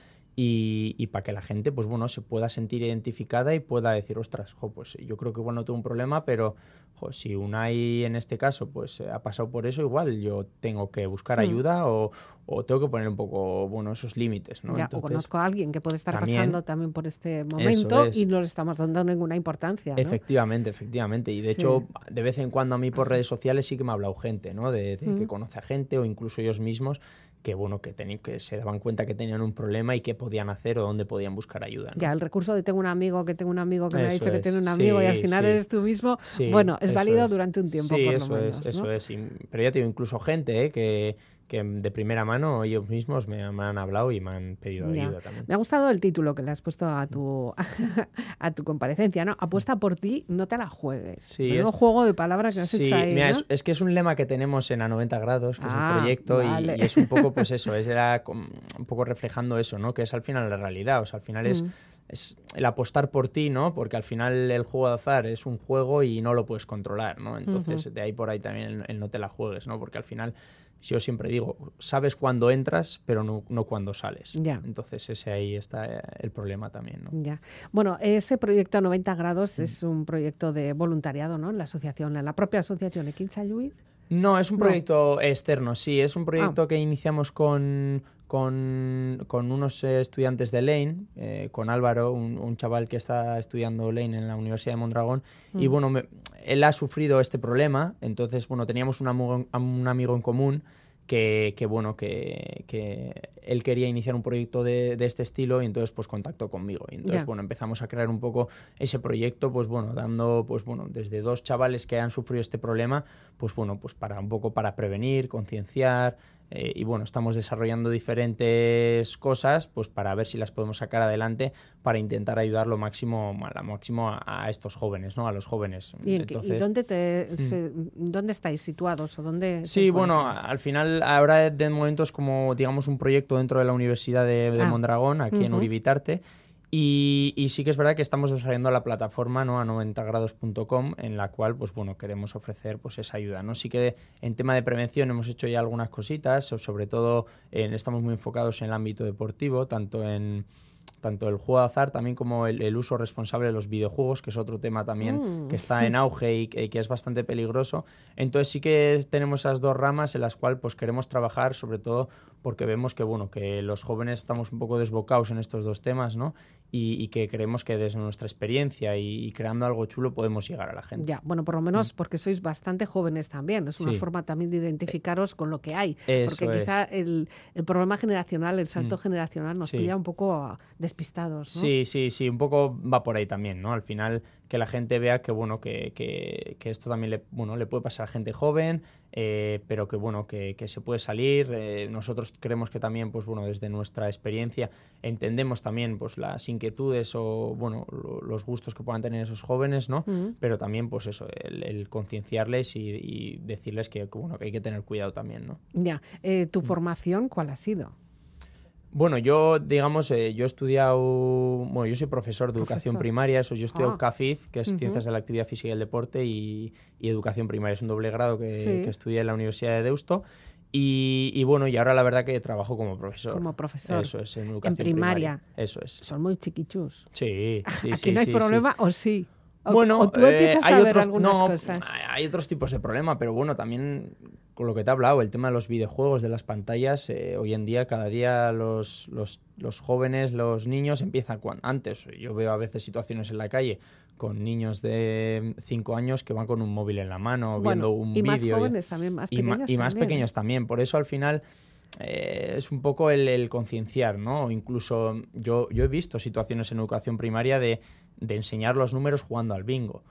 y, y para que la gente, pues bueno, se pueda sentir identificada y pueda decir, ostras, jo, pues yo creo que igual no tengo un problema, pero jo, si Unai en este caso pues ha pasado por eso, igual yo tengo que buscar Mm. ayuda o, o tengo que poner un poco, bueno, esos límites, ¿no? Ya, o conozco a alguien que puede estar también- pasando también por este momento es. y no le estamos dando ninguna importancia. ¿no? Efectivamente, efectivamente. Y de Sí. hecho, de vez en cuando a mí por redes sociales sí que me ha hablado gente, ¿no? De, de Mm. que conoce a gente o incluso ellos mismos que, bueno, que, que se daban cuenta que tenían un problema y qué podían hacer o dónde podían buscar ayuda. ¿no? Ya, el recurso de tengo un amigo que tengo un amigo que me ha dicho que tiene un amigo y al final sí. eres tú mismo. Sí, bueno, es válido es. durante un tiempo Sí, por eso lo menos. es, eso es. Pero ya tengo incluso gente ¿eh? que, que de primera mano ellos mismos me, me han hablado y me han pedido Ya. ayuda también. Me ha gustado el título que le has puesto a tu, a tu comparecencia, ¿no? Apuesta por ti, no te la juegues. Sí, es- juego de palabras que has Sí, hecho ahí, mira, ¿no? es, es que es un lema que tenemos en A 90 grados, que es Ah, el proyecto, y- vale. y, es un poco, pues eso, es era un poco reflejando eso, ¿no? Que es al final la realidad, o sea, al final es, Mm. es el apostar por ti, ¿no? Porque al final el juego de azar es un juego y no lo puedes controlar, ¿no? Entonces, de ahí por ahí también el, el no te la juegues, ¿no? Porque al final, yo siempre digo, sabes cuándo entras, pero no, no cuándo sales. Ya. Entonces, ese ahí está eh, el problema también, ¿no? Ya. Bueno, ese proyecto 90 Mm. grados es un proyecto de voluntariado, ¿no? En la asociación, en la propia asociación Equincha Lluís. No, es un No. proyecto externo, sí, es un Ah. proyecto que iniciamos con, con, con unos eh, estudiantes de Lane, eh, con Álvaro, un, un chaval que está estudiando Lane en la Universidad de Mondragón, y Mm. bueno, me- él ha sufrido este problema, entonces, bueno, teníamos un amigo, un amigo en común que, que, bueno, que, que él quería iniciar un proyecto de, de este estilo y entonces pues contactó conmigo. Y entonces, bueno, empezamos a crear un poco ese proyecto, pues bueno, dando, pues bueno, desde dos chavales que han sufrido este problema, pues bueno, pues para un poco para prevenir, concienciar, eh, y bueno, estamos desarrollando diferentes cosas, pues para ver si las podemos sacar adelante para intentar ayudar lo máximo, a lo máximo a, a estos jóvenes, ¿no? A los jóvenes. ¿Y, Mm. dónde, te, se- dónde estáis situados o dónde Sí, bueno, al final ahora de momento es como, digamos, un proyecto dentro de la Universidad de, de Ah. Mondragón, aquí en. Uribitarte. Y, y sí que es verdad que estamos desarrollando la plataforma ¿no? a 90grados.com en la cual pues bueno queremos ofrecer pues esa ayuda no sí que en tema de prevención hemos hecho ya algunas cositas sobre todo en- estamos muy enfocados en el ámbito deportivo tanto en tanto el juego de azar también como el, el uso responsable de los videojuegos que es otro tema también Mm. que está en auge y que, y que es bastante peligroso entonces sí que tenemos esas dos ramas en las cuales pues queremos trabajar sobre todo porque vemos que bueno que los jóvenes estamos un poco desbocados en estos dos temas no y, y que creemos que desde nuestra experiencia y, y creando algo chulo podemos llegar a la gente Ya, bueno, por lo menos porque sois bastante jóvenes también. Es una Mm. Sí. forma también de identificaros con lo que hay. Eso porque quizá el, el problema generacional, el salto Mm. generacional nos Sí. pilla un poco ah, despistados. ¿no? Sí, sí, sí, un poco va por ahí también, ¿no? Al final que la gente vea que bueno, que, que- que esto también le, bueno, le puede pasar a gente joven, eh, pero que bueno, que, que se puede salir. eh, nosotros creemos que también, pues bueno, desde nuestra experiencia entendemos también pues las inquietudes o bueno, lo- los gustos que puedan tener esos jóvenes, ¿no? Pero también, pues eso, el, el concienciarles y, y decirles que, bueno, que hay que tener cuidado también, ¿no? Ya. Eh. ¿Tu formación cuál ha sido? Bueno, yo, digamos, eh, yo he estudiado, bueno, yo soy profesor de educación Profesor. primaria, eso, yo he estudiado Ah. CAFIZ, que es. Ciencias de la Actividad Física y el Deporte, y, y Educación Primaria, es un doble grado que, Sí. que estudié en la Universidad de Deusto. Y, y bueno, y ahora la verdad que trabajo como profesor. Como profesor. Eso es, en educación primaria. Eso es. Son muy chiquichus. Sí, sí, Aquí sí, no hay sí, sí. problema, ¿o sí? O, Bueno, o tú eh, empiezas hay a ver otros, algunas no, cosas. Hay otros tipos de problema, pero bueno, también con lo que te he hablado, el tema de los videojuegos, de las pantallas, eh, hoy en día, cada día los, los, los jóvenes, los niños empiezan cuan- antes. Yo veo a veces situaciones en la calle con niños de 5 años que van con un móvil en la mano, viendo un y más vídeo. y- jóvenes también, más y, pequeños y más pequeños también. Por eso al final eh, es un poco el, el concienciar, ¿no? Incluso yo, yo he visto situaciones en educación primaria de, de enseñar los números jugando al bingo.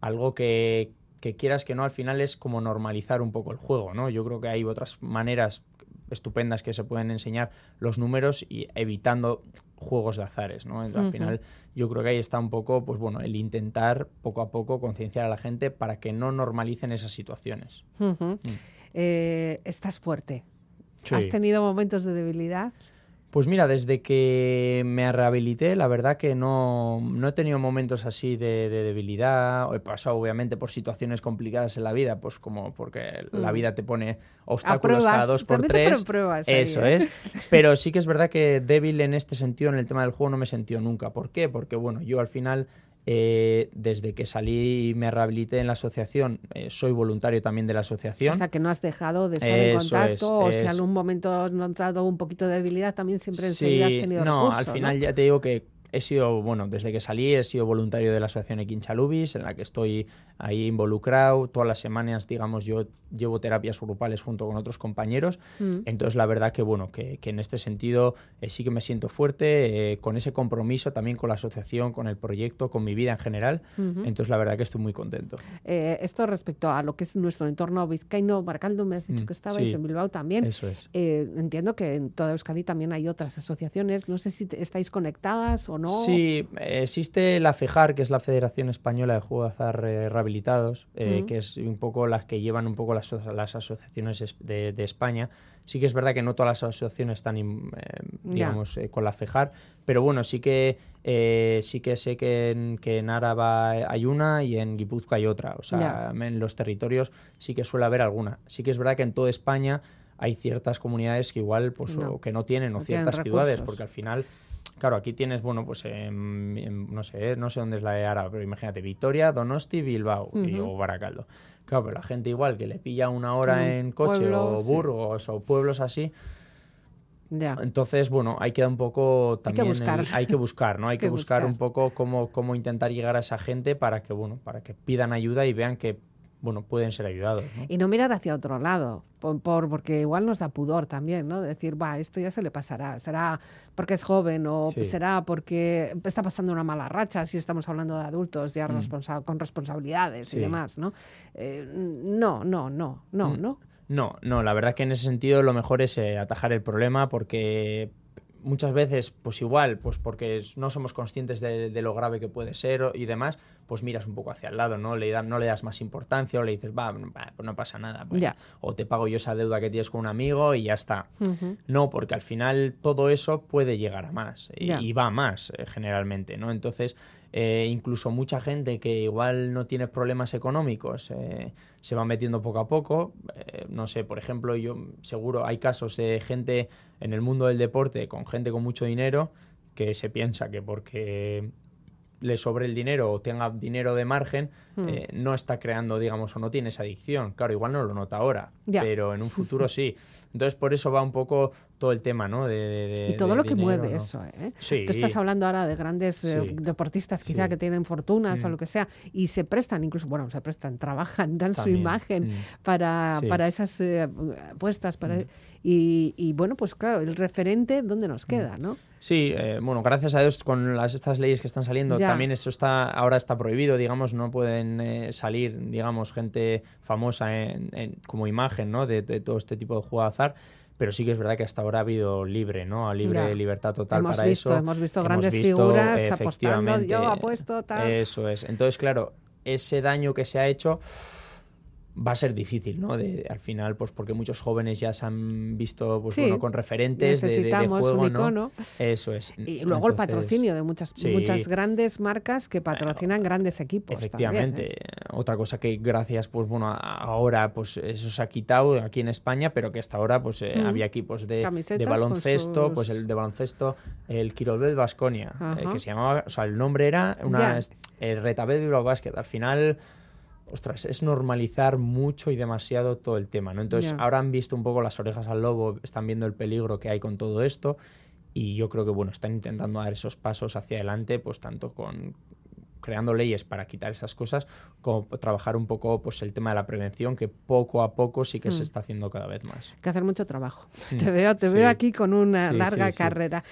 Algo que, que quieras que no, al final es como normalizar un poco el juego, ¿no? Yo creo que hay otras maneras estupendas que se pueden enseñar los números y evitando juegos de azares, ¿no? Entonces. Al final yo creo que ahí está un poco, pues bueno, el intentar poco a poco concienciar a la gente para que no normalicen esas situaciones. Ujú. Eh, estás fuerte. Sí. ¿Has tenido momentos de debilidad? Pues mira, desde que me rehabilité, la verdad que no, no he tenido momentos así de, de debilidad. He pasado obviamente por situaciones complicadas en la vida, pues como porque la Mm. vida te pone obstáculos cada dos por tres. pruebas ahí, Eso ¿eh? es. Pero sí que es verdad que débil en este sentido, en el tema del juego, no me he sentido nunca. ¿Por qué? Porque bueno, yo al final, eh, desde que salí y me rehabilité en la asociación, eh, soy voluntario también de la asociación. O sea, que no has dejado de estar en Eso contacto es, o si en es. algún momento has notado un poquito de debilidad, también siempre Sí, enseguida has tenido no, al final ¿no? ya te digo que he sido, bueno, desde que salí he sido voluntario de la asociación Equinchalubis, en la que estoy ahí involucrado. Todas las semanas, digamos, yo llevo terapias grupales junto con otros compañeros. Mm. Entonces, la verdad que, bueno, que, que en este sentido eh, sí que me siento fuerte, eh, con ese compromiso también con la asociación, con el proyecto, con mi vida en general. Ujú. Entonces, la verdad que estoy muy contento. Eh, esto respecto a lo que es nuestro entorno vizcaíno, Baracaldo, me has dicho Mm, que estabais sí. en Bilbao también. Eso es. Eh, entiendo que en toda Euskadi también hay otras asociaciones. No sé si estáis conectadas o no. Sí, eh, existe la FEJAR, que es la Federación Española de Juego de Azar eh, Rehabilitados, eh, Mm. que es un poco las que llevan un poco las, las asociaciones es- de, de España. Sí que es verdad que no todas las asociaciones están, eh, digamos, eh, con la FEJAR, pero bueno, sí que sí que sé que en, que en Áraba hay una y en Guipúzcoa hay otra. O sea, en los territorios sí que suele haber alguna. Sí que es verdad que en toda España hay ciertas comunidades que igual pues No. o que no tienen o No tienen ciertas ciudades, recursos. porque al final Claro, aquí tienes, bueno, pues no sé, no sé dónde es la de Ara, pero imagínate, Victoria, Donosti, Bilbao y, o Baracaldo. Claro, pero la gente igual que le pilla una hora un en coche pueblo, o sí. Burgos o pueblos así, Ya. entonces, bueno, hay que dar un poco Hay que también... el- hay que buscar, ¿no? Hay que buscar, buscar. un poco cómo, cómo intentar llegar a esa gente para que, bueno, para que pidan ayuda y vean que, bueno, pueden ser ayudados, ¿no? Y no mirar hacia otro lado, por, por- porque igual nos da pudor también, ¿no? Decir, va, esto ya se le pasará, será porque es joven o Sí. será porque está pasando una mala racha, si estamos hablando de adultos ya Mm. responsa- con responsabilidades y demás, ¿no? Eh, no, no, no, no, Mm. ¿no? No, no, la verdad que en ese sentido lo mejor es eh, atajar el problema porque muchas veces, pues igual, pues porque no somos conscientes de, de lo grave que puede ser y demás, pues miras un poco hacia el lado, ¿no? Le, da- no le das más importancia o le dices, va, va, pues no pasa nada. pues, Ya. O te pago yo esa deuda que tienes con un amigo y ya está. No, porque al final todo eso puede llegar a más y, Ya. y va a más eh, generalmente, ¿no? Entonces, eh, incluso mucha gente que igual no tiene problemas económicos eh, se va metiendo poco a poco. Eh, no sé, por ejemplo, yo seguro hay casos de gente en el mundo del deporte con gente con mucho dinero que se piensa que porque le sobre el dinero o tenga dinero de margen, Hmm. eh, no está creando, digamos, o no tiene esa adicción. Claro, igual no lo nota ahora, pero en un futuro sí. Entonces, por eso va un poco todo el tema, ¿no? De, de- Y todo de lo que dinero, mueve ¿no? eso, ¿eh? Sí. Tú estás hablando ahora de grandes eh, Sí. deportistas quizá Sí. que tienen fortunas o Mm. lo que sea y se prestan, incluso, bueno, se prestan, trabajan, dan su También, imagen mm. para, para esas eh, apuestas. Para, Mm. y, y, bueno, pues claro, el referente, ¿dónde nos queda, no? Sí, eh, bueno, gracias a Dios con las, estas leyes que están saliendo, Ya. también eso está ahora está prohibido, digamos, no pueden eh, salir, digamos, gente famosa en- en- como imagen, ¿no? De, de todo este tipo de juego de azar. Pero sí que es verdad que hasta ahora ha habido libre, ¿no? Libre Ya. libertad total hemos para visto, eso. hemos visto Hemos grandes visto, figuras eh, apostando, yo efectivamente, apuesto tal. Eso es. Entonces, claro, ese daño que se ha hecho va a ser difícil, ¿no? De, al final, pues porque muchos jóvenes ya se han visto, pues Sí, bueno, con referentes de, de- de necesitamos juego, un ¿no? icono. Eso es. Y luego el patrocinio de muchas, sí. muchas grandes marcas que patrocinan grandes equipos. Efectivamente. también, ¿eh? Otra cosa que gracias, pues bueno, ahora pues eso se ha quitado aquí en España, pero que hasta ahora pues eh, Mm. había equipos de, baloncesto, sus- pues el de baloncesto, el Quirobel Basconia, Ajá. que se llamaba, o sea, el nombre era una el Retabel Basket. Al final ostras, es normalizar mucho y demasiado todo el tema, ¿no? Entonces, ahora han visto un poco las orejas al lobo, están viendo el peligro que hay con todo esto y yo creo que, bueno, están intentando dar esos pasos hacia adelante, pues tanto con creando leyes para quitar esas cosas, como trabajar un poco pues el tema de la prevención, que poco a poco sí que Mm. se está haciendo cada vez más. Hay que hacer mucho trabajo. Mm, Te veo, te sí. veo aquí con una Sí, larga sí, carrera.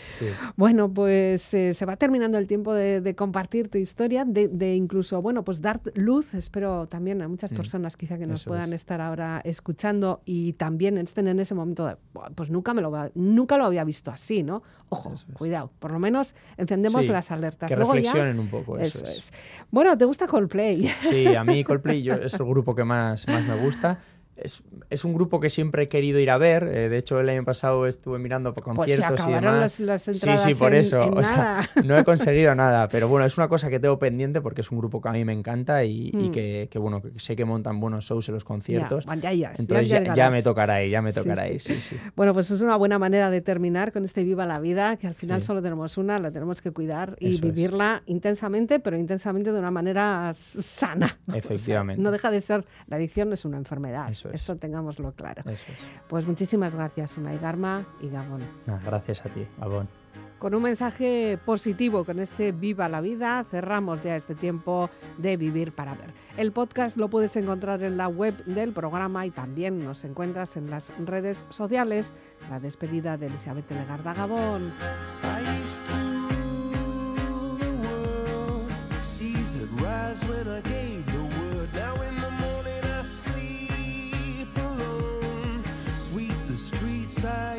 Bueno, pues eh, se va terminando el tiempo de, de compartir tu historia, de, de incluso, bueno, pues dar luz, espero también a muchas Mm, personas quizá que nos eso puedan es. estar ahora escuchando y también estén en ese momento de, "Buah, pues nunca, me lo, nunca lo había visto así, ¿no? Ojo, es. cuidado, por lo menos encendemos las alertas. Que Luego ya- reflexionen un poco, eso, eso es. Bueno, ¿te gusta Coldplay? Sí, a mí Coldplay yo- es el grupo que más, más me gusta. Es, es un grupo que siempre he querido ir a ver. eh, de hecho, el año pasado estuve mirando por Pues se conciertos y demás. las, las Sí, sí, por en- eso. en o sea, nada. no he conseguido nada, pero bueno, es una cosa que tengo pendiente porque es un grupo que a mí me encanta y, y Mm. que, que, bueno, que sé que montan buenos shows en los conciertos. Ya, ya Entonces ya, me tocará ir, ya me tocará sí. ir, sí, sí. Bueno, pues es una buena manera de terminar con este Viva la Vida, que al final solo tenemos una, la tenemos que cuidar y Eso es. vivirla intensamente, pero intensamente de una manera sana. O sea, Efectivamente. no deja de ser, la adicción es una enfermedad, Eso es. tengámoslo claro. Eso es. Pues muchísimas gracias, Unai Garma y Gabón. Gracias a ti, Abón. Con un mensaje positivo, con este Viva la Vida, cerramos ya este tiempo de Vivir para Ver. El podcast lo puedes encontrar en la web del programa y también nos encuentras en las redes sociales. La despedida de Elizabeth Legarda Gabón. Rise when I gave the word. Now side.